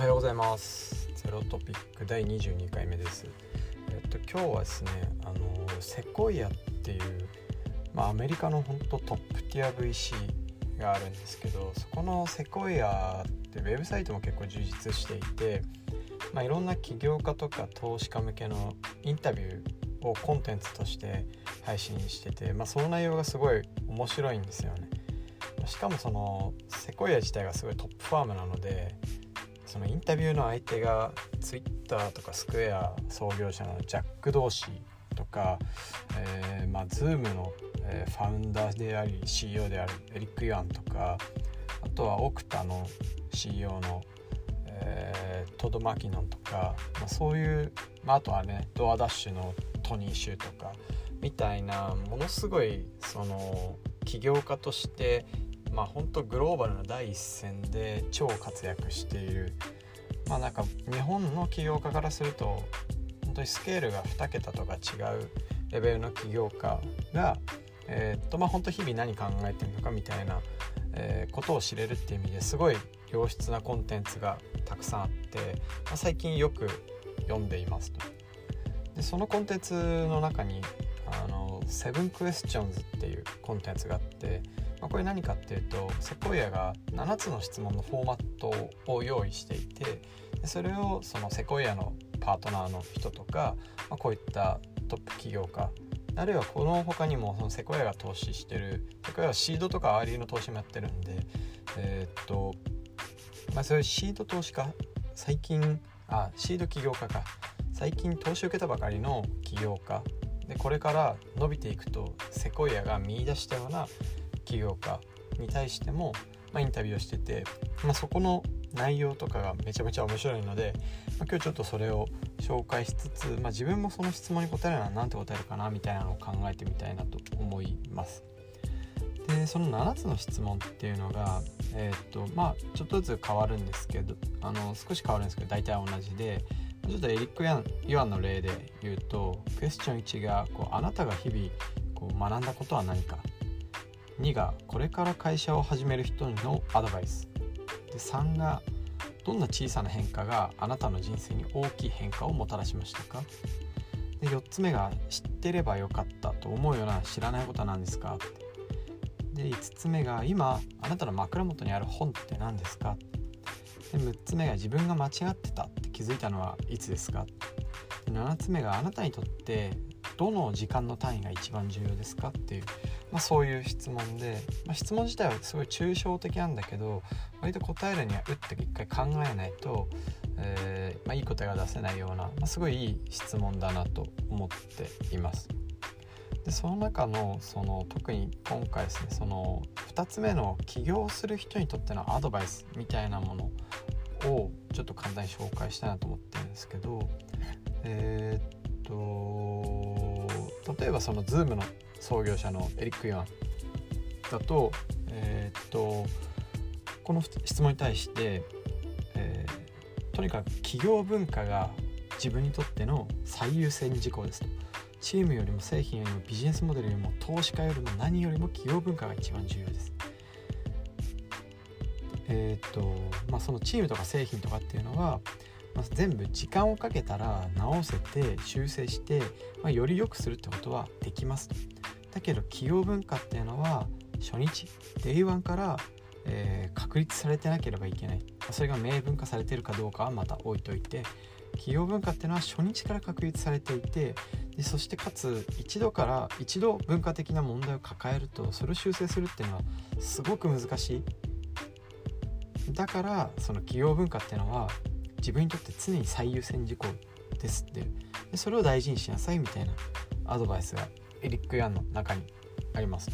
はようございますゼロトピック第22回目ですえっと今日はですねあのセコイアっていうまあアメリカの本当トップティア VC があるんですけどそこのセコイアってウェブサイトも結構充実していてまあいろんな起業家とか投資家向けのインタビューをコンテンツとして配信してて、まあ、その内容がすごい面白いんですよね。しかもそのセコイア自体がすごいトップファームなのでそのインタビューの相手が Twitter とかスクエア創業者のジャック・ドーシーとか、えーまあ、Zoom の、え、ファウンダーであり CEO であるエリック・ユアンとかあとはオクタの CEO の、えー、トド・マキノンとか、まあ、そういう、まあ、あとはねドアダッシュのトニー・シューとかみたいなものすごいその起業家としてまあ本当グローバルな第一線で超活躍しているまあなんか日本の起業家からすると本当にスケールが2桁とか違うレベルの起業家がえー、っとまあ本当日々何考えてるのかみたいな、えー、ことを知れるっていう意味ですごい良質なコンテンツがたくさんあって、まあ、最近よく読んでいますと。でそのコンテンツの中にあのセブンクエスチョンズっていうコンテンツがあってまあ、これ何かっていうとセコイアが7つの質問のフォーマットを用意していてそれをそのセコイアのパートナーの人とか、まあ、こういったトップ起業家あるいはこの他にもそのセコイアが投資してるセコイアはシードとかアーリーの投資もやってるんでえー、っとまあそういうシード投資家最近あシード起業家か。最近投資を受けたばかりの起業家。でこれから伸びていくとセコイアが見出したような起業家に対しても、まあ、インタビューをしてて、まあ、そこの内容とかがめちゃめちゃ面白いので、まあ、今日ちょっとそれを紹介しつつ、まあ、自分もその質問に答えるのは何て答えるかなみたいなのを考えてみたいなと思います。でその7つの質問っていうのが、えー、っとまあ、ちょっとずつ変わるんですけどあの少し変わるんですけど大体同じでちょっとエリック・ユアンの例で言うとクエスチョン1がこうあなたが日々こう学んだことは何か2がこれから会社を始める人のアドバイス。で3がどんな小さな変化があなたの人生に大きい変化をもたらしましたか？で4つ目が知ってればよかったと思うような知らないことなんですか？で5つ目が今あなたの枕元にある本って何ですか？で6つ目が自分が間違ってたって気づいたのはいつですか？で7つ目があなたにとってどの時間の単位が一番重要ですか？っていうまあ、そういう質問で、まあ、質問自体はすごい抽象的なんだけど割と答えるには打って一回考えないと、えー、まあ、いい答えが出せないような、ますごいいい質問だなと思っています。でその中のその特に今回ですねその2つ目の起業する人にとってのアドバイスみたいなものをちょっと簡単に紹介したいなと思ってるんですけどえー、っと例えばその Zoom の創業者のエリック・ユアンだと,、えー、っとこの質問に対して、えー、とにかく企業文化が自分にとっての最優先事項ですとチームよりも製品よりもビジネスモデルよりも投資家よりも何よりも企業文化が一番重要です。えー、っとまあそのチームとか製品とかっていうのは、まあ、全部時間をかけたら直せて修正して、まあ、より良くするってことはできますと。だけど企業文化っていうのは初日 Day1 から、えー、確立されてなければいけないそれが明文化されてるかどうかはまた置いといて企業文化っていうのは初日から確立されていてでそしてかつ一度から一度文化的な問題を抱えるとそれを修正するっていうのはすごく難しいだからその企業文化っていうのは自分にとって常に最優先事項ですってでそれを大事にしなさいみたいなアドバイスがエリック・ヤンの中にあります。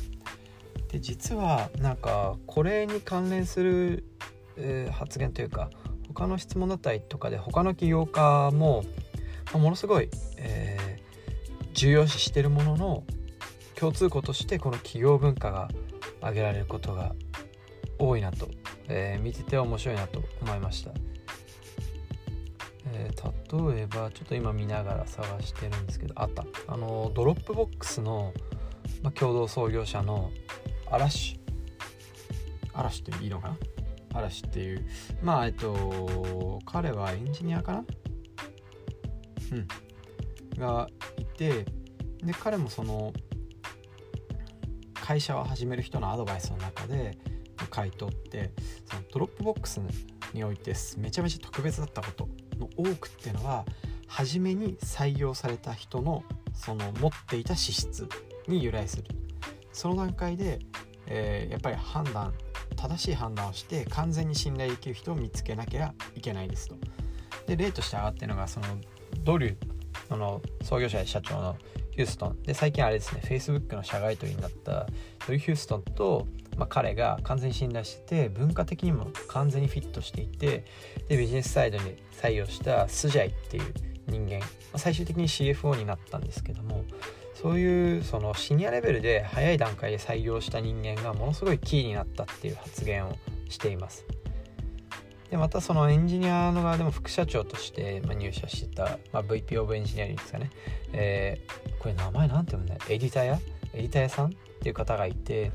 で実はなんかこれに関連する、えー、発言というか他の質問だったりとかで他の起業家も、まあ、ものすごい、えー、重要視してるものの共通項としてこの企業文化が挙げられることが多いなと、えー、見てて面白いなと思いました。例えばちょっと今見ながら探してるんですけどあった。あの Dropbox の、ま、共同創業者の Arash。Arash っていいのかな？ Arash っていう。まあえっと彼はエンジニアかな？うん。がいてで彼もその会社を始める人のアドバイスの中で回答ってその Dropbox においてめちゃめちゃ特別だったこと。の多くっていうのは初めに採用された人のその持っていた資質に由来するその段階で、えー、やっぱり判断正しい判断をして完全に信頼できる人を見つけなきゃいけないですと。で例として上がってるのがそのドリューの創業者で社長のヒューストンで最近あれですね Facebook の社外取りになったドリュー・ヒューストンと、まあ、彼が完全に信頼してて文化的にも完全にフィットしていてでビジネスサイドに採用したスジャイっていう人間、まあ、最終的に CFO になったんですけどもそういうそのシニアレベルで早い段階で採用した人間がものすごいキーになったっていう発言をしています。でまたそのエンジニアの側でも副社長として入社してた、まあ、VP オブエンジニアリングですかね、えー、これ名前なんて読むんだ？エディタ屋エディタ屋さん？っていう方がいて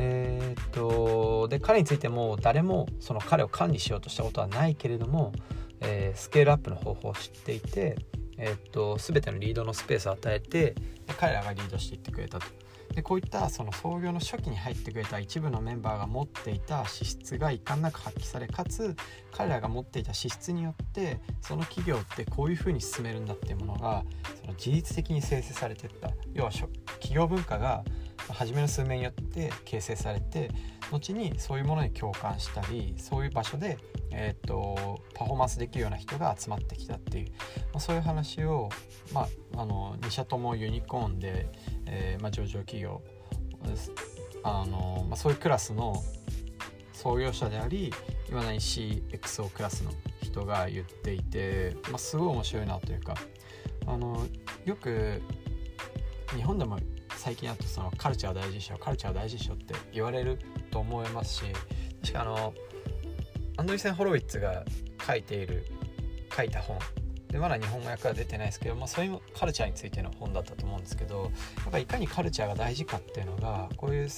えー、っとで彼についても誰もその彼を管理しようとしたことはないけれども、えー、スケールアップの方法を知っていて、えー、っと全てのリードのスペースを与えて彼らがリードしていってくれたと。でこういったその創業の初期に入ってくれた一部のメンバーが持っていた資質が遺憾なく発揮されかつ彼らが持っていた資質によってその企業ってこういうふうに進めるんだっていうものがその事実的に生成されていった要は企業文化が初めの数名によって形成されて後にそういうものに共感したりそういう場所で、えーと、パフォーマンスできるような人が集まってきたっていう、まあ、そういう話を、まあ、あの2社ともユニコーンで、えーまあ、上場企業あの、まあ、そういうクラスの創業者でありいまだに CXO クラスの人が言っていて、まあ、すごい面白いなというかあのよく日本でも最近だとそのカルチャー大事でしょカルチャー大事でしょって言われると思いますし確かあのアンドリセン・ホロウィッツが書いている書いた本でまだ日本語訳は出てないですけど、まあ、そういうカルチャーについての本だったと思うんですけどやっぱいかにカルチャーが大事かっていうのがこういう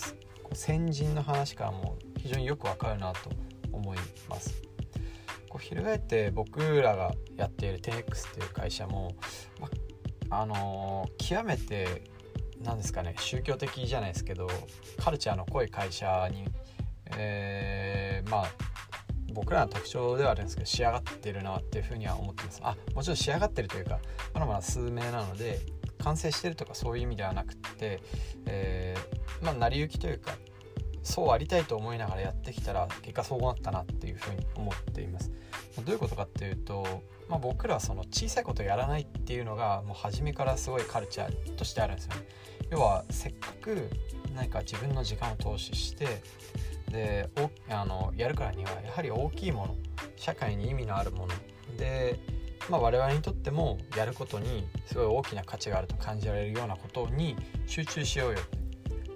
先人の話からも非常によくわかるなと思います。こう翻って僕らがやっている 10X っていう会社も、まあのー、極めて何ですかね宗教的じゃないですけどカルチャーの濃い会社に、えー、まあ僕らの特徴ではあるんですけど仕上がってるなっていうふうには思ってます。あもちろん仕上がってるというかまだまだ数名なので完成してるとかそういう意味ではなくて、えー、まあ成り行きというかそうありたいと思いながらやってきたら結果そうなったなっていうふうに思っています。どういうことかっていうと、まあ、僕らはその小さいことやらないっていうのがもう初めからすごいカルチャーとしてあるんですよね。要はせっかく何か自分の時間を投資してであのやるからにはやはり大きいもの社会に意味のあるもの。で、まあ、我々にとってもやることにすごい大きな価値があると感じられるようなことに集中しようよ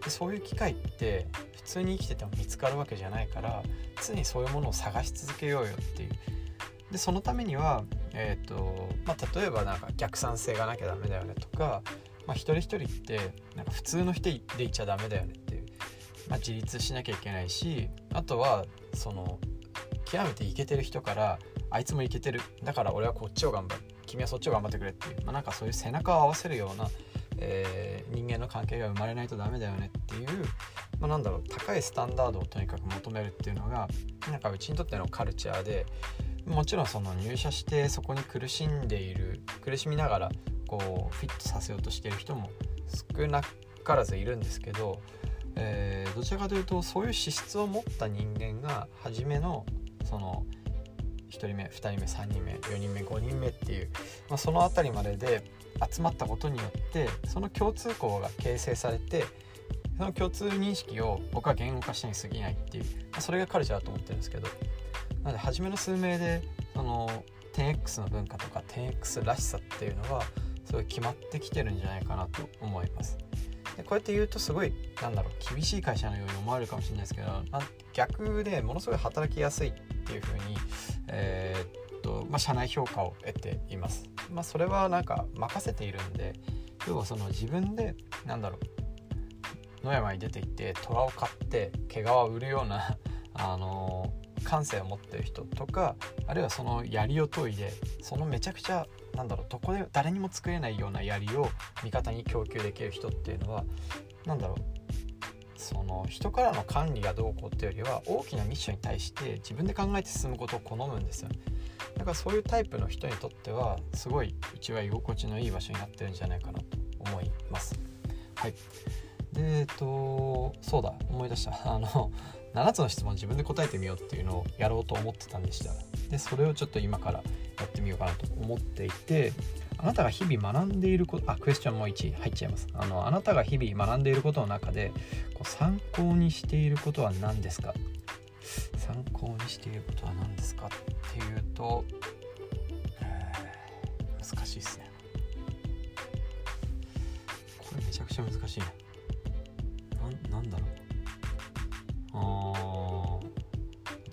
でそういう機会って普通に生きてても見つかるわけじゃないから常にそういうものを探し続けようよっていう。でそのためには、えーとまあ、例えばなんか逆算性がなきゃダメだよねとかまあ、一人一人ってなんか普通の人でいちゃダメだよねっていう、まあ、自立しなきゃいけないしあとはその極めてイケてる人からあいつもイケてるだから俺はこっちを頑張る君はそっちを頑張ってくれっていう、まあ、なんかそういう背中を合わせるような、えー、人間の関係が生まれないとダメだよねっていう、まあ、なんだろう高いスタンダードをとにかく求めるっていうのがなんかうちにとってのカルチャーでもちろんその入社してそこに苦しんでいる苦しみながらこうフィットさせようとしてる人も少なからずいるんですけど、えー、どちらかというとそういう資質を持った人間が初めのその1人目2人目3人目4人目5人目っていう、まあ、その辺りまでで集まったことによってその共通項が形成されてその共通認識を僕は言語化したに過ぎないっていう、まあ、それがカルチャーだと思ってるんですけどなので初めの数名でその 10X の文化とか 10X らしさっていうのはすごい決まってきてるんじゃないかなと思います。でこうやって言うとすごいなんだろう厳しい会社のように思われるかもしれないですけど、逆でものすごい働きやすいっていうふうに、えー、っとまあ、社内評価を得ています。まあ、それはなんか任せているんで要はその自分でなんだろう野山に出て行って虎を買って毛皮を売るようなあの感性を持ってる人とかあるいはその槍を研いでそのめちゃくちゃなんだろうどこで誰にも作れないような槍を味方に供給できる人っていうのは何だろうその人からの管理がどうこうっていうよりは大きなミッションに対して自分で考えて進むことを好むんですよ。だからそういうタイプの人にとってはすごいうちは居心地のいい場所になってるんじゃないかなと思います。はい。でえっとそうだ思い出した。あの7つの質問自分で答えてみようっていうのをやろうと思ってたんでしたでそれをちょっと今からやってみようかなと思っていてあなたが日々学んでいることあクエスチョンも1入っちゃいます。あのあなたが日々学んでいることの中でこう参考にしていることは何ですか？参考にしていることは何ですか？っていうと、えー、難しいですね。これめちゃくちゃ難しいななんだろう。例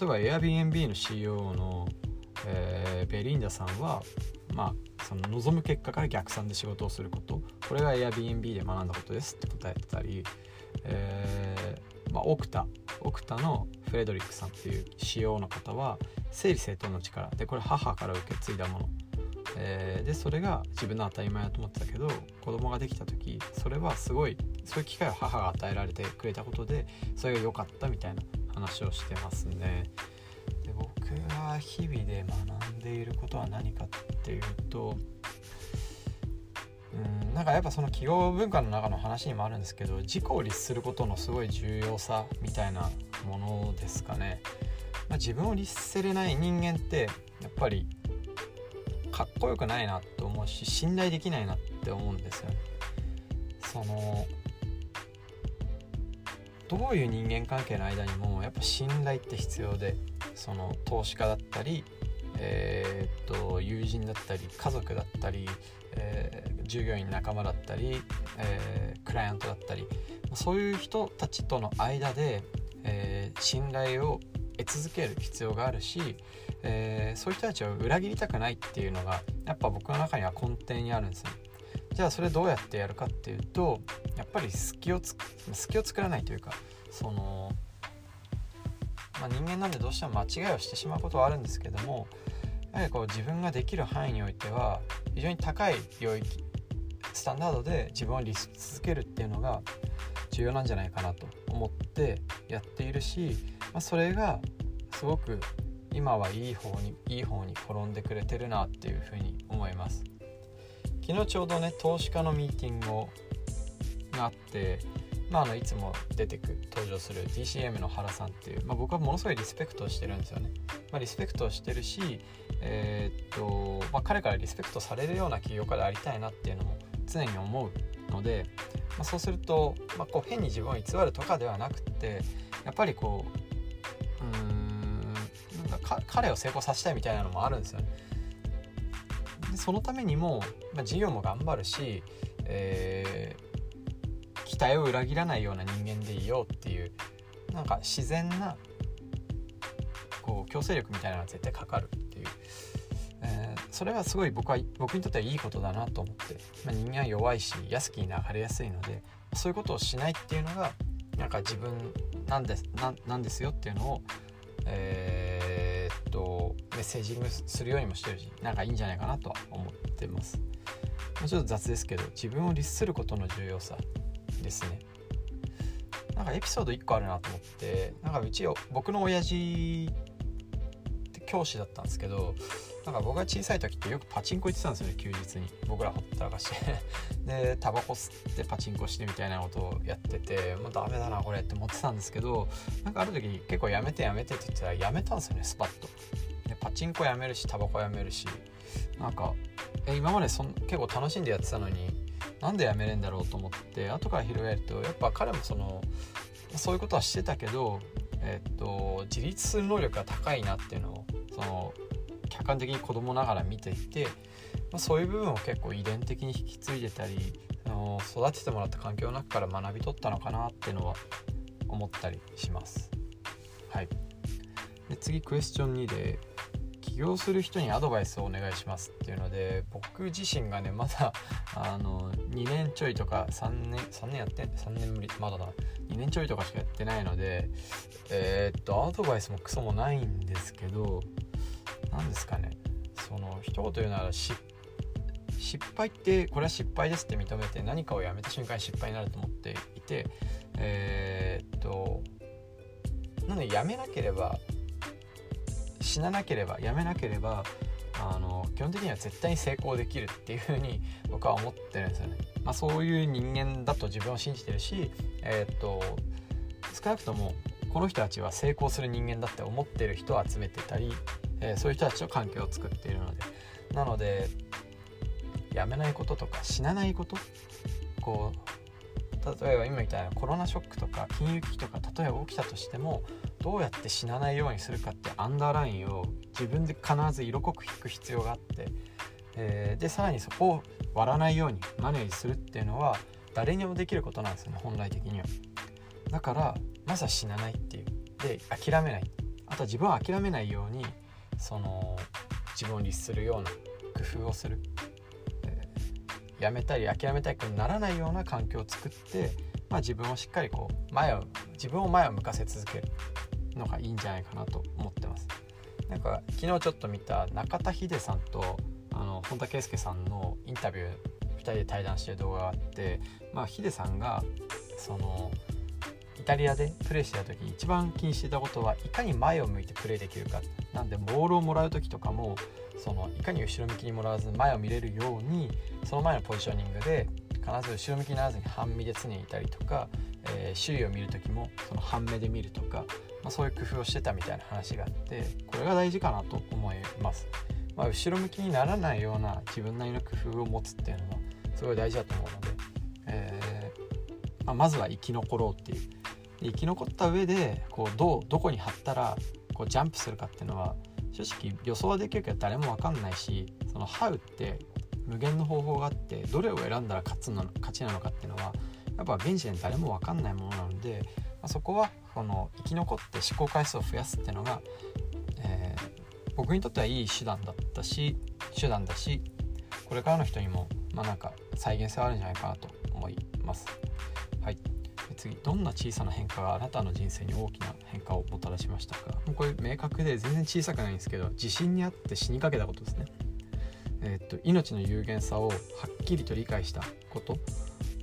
えば Airbnb の CEO の、えー、ベリンダさんはまあその望む結果から逆算で仕事をすること。これが Airbnb で学んだことですって答えてたり、えーまあ、オクタオクタのフレドリックさんっていう仕様の方は整理整頓の力。でこれ母から受け継いだもの、え、でそれが自分の当たり前だと思ってたけど子供ができた時それはすごいそういう機会を母が与えられてくれたことでそれが良かったみたいな話をしてますね。で僕が日々で学んでいることは何かっていうとうんなんかやっぱその企業文化の中の話にもあるんですけど自己を律することのすごい重要さみたいなものですかね、まあ、自分を律せれない人間ってやっぱりかっこよくないなって思うし信頼できないなって思うんですよねそのどういう人間関係の間にもやっぱ信頼って必要でその投資家だったりえー、っと友人だったり家族だったり、えー、従業員仲間だったり、えー、クライアントだったりそういう人たちとの間で、え信頼を得続ける必要があるし、えそういう人たちを裏切りたくないっていうのがやっぱ僕の中には根底にあるんですね。じゃあそれどうやってやるかっていうとやっぱり隙をつ隙を作らないというかその、まあ、人間なんでどうしても間違いをしてしまうことはあるんですけどもやはりこう自分ができる範囲においては非常に高い領域スタンダードで自分を律し続けるっていうのが重要なんじゃないかなと思ってやっているし、まあ、それがすごく今はいい方にいい方に転んでくれてるなっていうふうに思います。昨日ちょうどね投資家のミーティングがあってまあ、あのいつも出てく登場する DCM の原さんっていう、まあ、僕はものすごいリスペクトをしてるんですよね。まあ、リスペクトをしてるし、えー、っとまあ、彼からリスペクトされるような起業家でありたいなっていうのも常に思うので、まあ、そうすると、まあ、こう変に自分を偽るとかではなくてやっぱりこううんなんか彼を成功させたいみたいなのもあるんですよね。そのためにも、まあ、事業も頑張るし、えー期待を裏切らないような人間でいようっていうなんか自然なこう強制力みたいなのが絶対かかるっていう、えー、それはすごい僕は僕にとってはいいことだなと思って、まあ、人間は弱いし安きに流れやすいのでそういうことをしないっていうのがなんか自分なんですななんですよっていうのを、えー、っとメッセージングするようにもしてるしなんかいいんじゃないかなとは思ってます。ちょっと雑ですけど自分を律することの重要さですねなんかエピソード1個あるなと思ってなんかうち僕の親父って教師だったんですけどなんか僕が小さい時ってよくパチンコ行ってたんですよね休日に。僕らほったらかして。でタバコ吸ってパチンコしてみたいなことをやっててもうダメだなこれって思ってたんですけどなんかある時に結構やめてやめてって言ってたらやめたんですよねスパッと。でパチンコやめるしタバコやめるし。なんかえ今までそん結構楽しんでやってたのになんで辞めれんだろうと思って後から広げるとやっぱ彼もそのそういうことはしてたけど、えっと自立する能力が高いなっていうのをその客観的に子供ながら見ていて、まあ、そういう部分を結構遺伝的に引き継いでたりあの育ててもらった環境の中から学び取ったのかなっていうのは思ったりします。はい、で次クエスチョン2で起業する人にアドバイスをお願いしますっていうので僕自身がねまだあの2年ちょいとか3年3年やって3年ぶりまだだ2年ちょいとかしかやってないのでえー、っとアドバイスもクソもないんですけど何ですかねその一言言うなら失敗ってこれは失敗ですって認めて何かをやめた瞬間に失敗になると思っていてえー、っとなのでやめなければ死ななければやめなければあの基本的には絶対に成功できるっていうふうに僕は思ってるんですよね。まあ、そういう人間だと自分を信じてるし、えー、っと少なくともこの人たちは成功する人間だって思ってる人を集めてたり、えー、そういう人たちと関係を作っているので。なのでやめないこととか死なないこと。こう例えば今みたいなコロナショックとか金融危機とか例えば起きたとしてもどうやって死なないようにするかってアンダーラインを自分で必ず色濃く引く必要があって、えー、でさらにそこを割らないようにマネージするっていうのは誰にもできることなんですよね本来的には。だからまずは死なないっていう。で諦めない。あとは自分は諦めないようにその自分を律するような工夫をする、えー、やめたり諦めたくならないような環境を作って、まあ、自分をしっかりこう前を自分を前を向かせ続けるのがいいんじゃないかなと思ってます。なんか昨日ちょっと見た中田秀さんとあの本田圭佑さんのインタビュー2人で対談してる動画があって、まあ、ヒデさんがそのイタリアでプレーしてた時に一番気にしてたことはいかに前を向いてプレーできるかなんでボールをもらう時とかもそのいかに後ろ向きにもらわず前を見れるようにその前のポジショニングで必ず後ろ向きにならずに半身で常にいたりとか、えー、周囲を見る時もその半目で見るとか、まあ、そういう工夫をしてたみたいな話があってこれが大事かなと思います。まあ、後ろ向きにならないような自分なりの工夫を持つっていうのはすごい大事だと思うので、えー、まあ、まずは生き残ろうっていう生き残った上でこうどうどこに貼ったらこうジャンプするかっていうのは正直予想はできるけど誰も分かんないしそのハウって無限の方法があってどれを選んだら勝つの勝ちなのかっていうのはやっぱ現時点誰も分かんないものなので、まあ、そこはこの生き残って試行回数を増やすっていうのが、えー、僕にとってはいい手段だったし手段だしこれからの人にもまあなんか再現性はあるんじゃないかなと思います。はい次どんな小さな変化があなたの人生に大きな変化をもたらしましたか？もうこれ明確で全然小さくないんですけど地震にあって死にかけたことですね。えー、っと命の有限さをはっきりと理解したこと。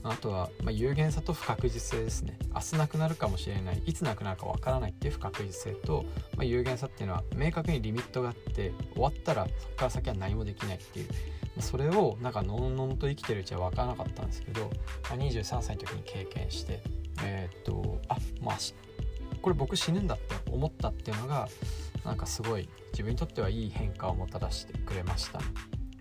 あとは、まあ、有限さと不確実性ですね。明日なくなるかもしれない。いつなくなるかわからないっていう不確実性と、まあ、有限さっていうのは明確にリミットがあって終わったらそこから先は何もできないっていう。それをなんかのんのんと生きてるうちは分からなかったんですけど、まあ、23歳の時に経験してえー、っとあまあこれ僕死ぬんだって思ったっていうのがなんかすごい自分にとってはいい変化をもたらしてくれました、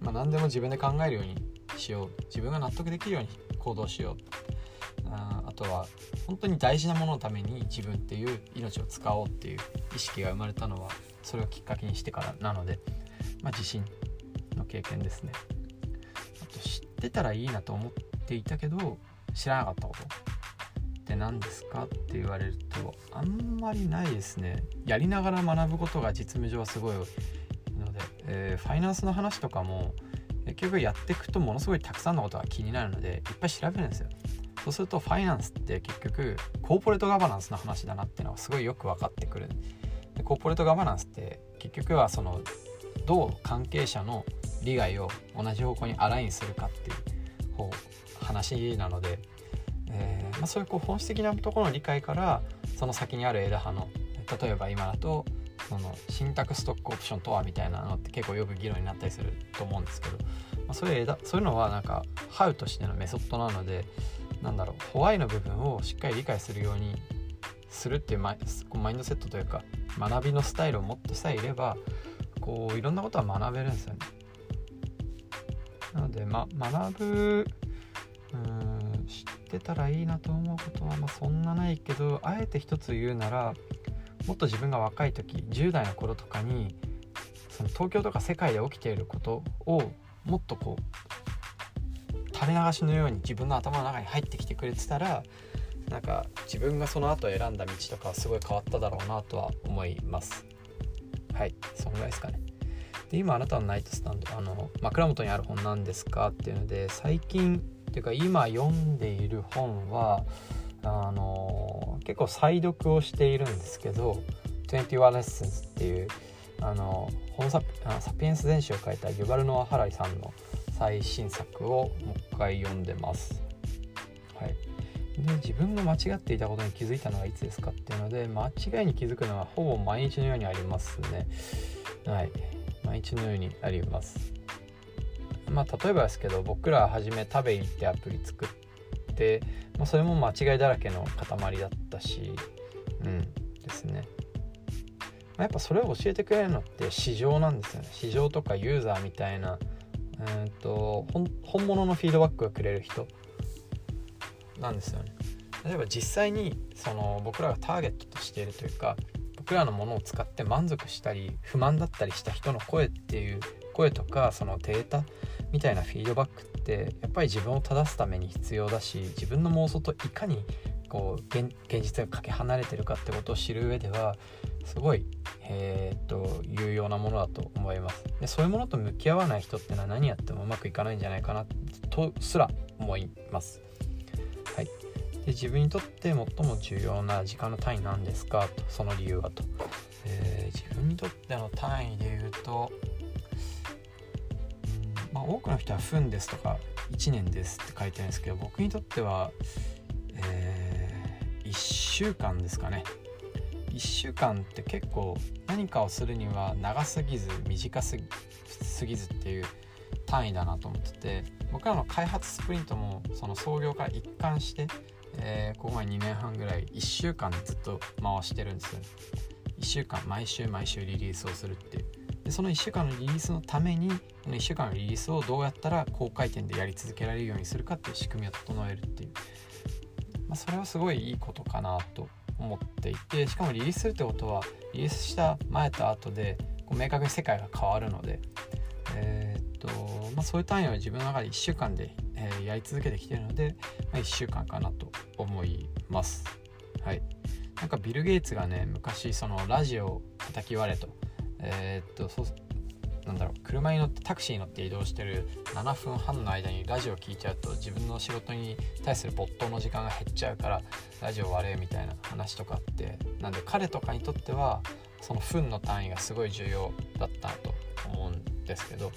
まあ、何でも自分で考えるようにしよう。自分が納得できるように行動しよう。ああとは本当に大事なもののために自分っていう命を使おうっていう意識が生まれたのはそれをきっかけにしてからなので、まあ、自信の経験ですね。あと知ってたらいいなと思っていたけど知らなかったこと。って何ですかって言われるとあんまりないですね。やりながら学ぶことが実務上すごいので、えー、ファイナンスの話とかも結局やっていくとものすごいたくさんのことが気になるのでいっぱい調べるんですよ。そうするとファイナンスって結局コーポレートガバナンスの話だなっていうのがすごいよく分かってくる。でコーポレートガバナンスって結局はそのどう関係者の利害を同じ方向にアラインするかっていう方話なのでえー、まあ、そういうこう本質的なところの理解からその先にある枝葉の例えば今だとその信託ストックオプションとはみたいなのって結構よく議論になったりすると思うんですけど、まあ、そういう枝そういうのはなんかハウとしてのメソッドなのでなんだろうホワイの部分をしっかり理解するようにするっていうマイマインドセットというか学びのスタイルを持ってさえいればこういろんなことは学べるんですよね。なので、ま、学ぶうんってたらいいなと思うことはまあそんなないけどあえて一つ言うならもっと自分が若い時10代の頃とかにその東京とか世界で起きていることをもっとこう垂れ流しのように自分の頭の中に入ってきてくれてたらなんか自分がその後選んだ道とかはすごい変わっただろうなとは思います。はいそのぐらいですかね。で今あなたのナイトスタンドあの枕元にある本なんですか？っていうので最近っていうか今読んでいる本はあの結構再読をしているんですけど「21 Lessons」っていうあのホモササピエンス全史を書いたユバルノア・ハライさんの最新作をもう一回読んでます。はい、で自分が間違っていたことに気づいたのはいつですかっていうので間違いに気づくのはほぼ毎日のようにありますね。はい、毎日のようにあります。まあ例えばですけど僕らはじめ食べいってアプリ作って、まあ、それも間違いだらけの塊だったし、うんですね。まあ、やっぱそれを教えてくれるのって市場なんですよね。市場とかユーザーみたいなうんと本物のフィードバックがくれる人なんですよね。例えば実際にその僕らがターゲットとしているというか僕らのものを使って満足したり不満だったりした人の声っていう声とかそのデータみたいなフィードバックってやっぱり自分を正すために必要だし自分の妄想といかにこう現実がかけ離れてるかってことを知る上ではすごい、えー、っと有用なものだと思います。でそういうものと向き合わない人ってのは何やってもうまくいかないんじゃないかなとすら思います。はい。で自分にとって最も重要な時間の単位なんですか？とその理由はと、えー、自分にとっての単位で言うと、多くの人は分ですとか1年ですって書いてるんですけど僕にとっては、えー、1週間ですかね。1週間って結構何かをするには長すぎず短すぎずっていう単位だなと思ってて僕らの開発スプリントもその創業から一貫して、えー、ここまで2年半ぐらい1週間ずっと回してるんですよ1週間毎週毎週リリースをするっていう。でその1週間のリリースのためにこの1週間のリリースをどうやったら高回転でやり続けられるようにするかっていう仕組みを整えるっていう、まあ、それはすごいいいことかなと思っていてしかもリリースするってことはリリースした前と後でこう明確に世界が変わるので、えー、っとまあ、そういう単位は自分の中で1週間で、えー、やり続けてきてるので、まあ、1週間かなと思います。はい、なんかビル・ゲイツがね昔そのラジオを叩き割れと,、えー、っとそうなんだろう車に乗ってタクシーに乗って移動してる7分半の間にラジオ聴いちゃうと自分の仕事に対する没頭の時間が減っちゃうからラジオ割れみたいな話とかあってなんで彼とかにとってはその分の単位がすごい重要だったと思うんですけど、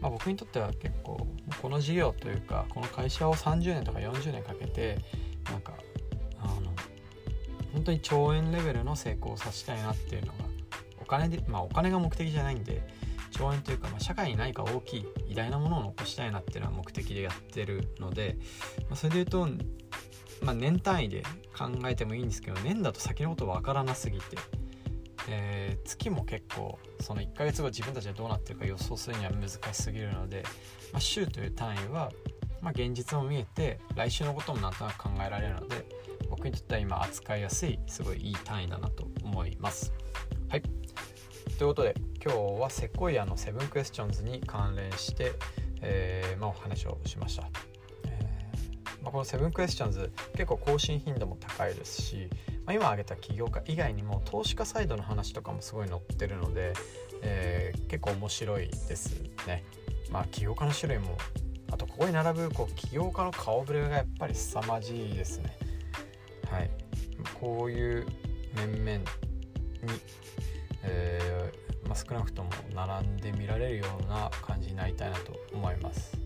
まあ、僕にとっては結構この事業というかこの会社を30年とか40年かけてなんかあの本当に兆円レベルの成功をさせたいなっていうのがお金でまあお金が目的じゃないんで共演というか、まあ、社会に何か大きい偉大なものを残したいなっていうのは目的でやってるので、まあ、それで言うと、まあ、年単位で考えてもいいんですけど年だと先のこと分からなすぎて、えー、月も結構その1ヶ月後自分たちがどうなってるか予想するには難しすぎるので、まあ、週という単位は、まあ、現実も見えて来週のこともなんとなく考えられるので僕にとっては今扱いやすいすごいいい単位だなと思います。はいということで今日はセコイアのセブンクエスチョンズに関連して、えーまあ、お話をしました、えーまあ、このセブンクエスチョンズ結構更新頻度も高いですし、まあ、今挙げた起業家以外にも投資家サイドの話とかもすごい載ってるので、えー、結構面白いですね。まあ起業家の種類もあとここに並ぶこう起業家の顔ぶれがやっぱり凄まじいですね。はい。こういう面々に、えーまあ、少なくとも並んで見られるような感じになりたいなと思います。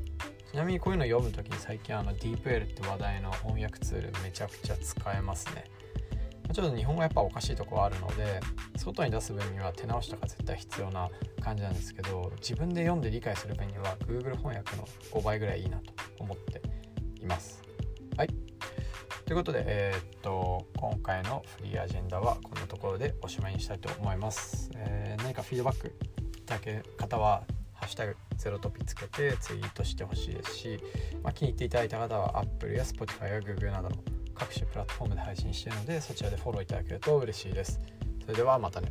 ちなみにこういうの読む時に最近あの DeepL って話題の翻訳ツールめちゃくちゃ使えますね。ちょっと日本語やっぱおかしいところあるので外に出す分には手直しとか絶対必要な感じなんですけど自分で読んで理解する分には Google 翻訳の5倍ぐらいいいなと思っています。ということで、えー、っと今回のフリーアジェンダはこんなところでおしまいにしたいと思います。えー、何かフィードバックいただける方は「ハッシュタグゼロトピ」つけてツイートしてほしいですし、まあ、気に入っていただいた方は Apple や Spotify や Google などの各種プラットフォームで配信しているのでそちらでフォローいただけると嬉しいです。それではまたね。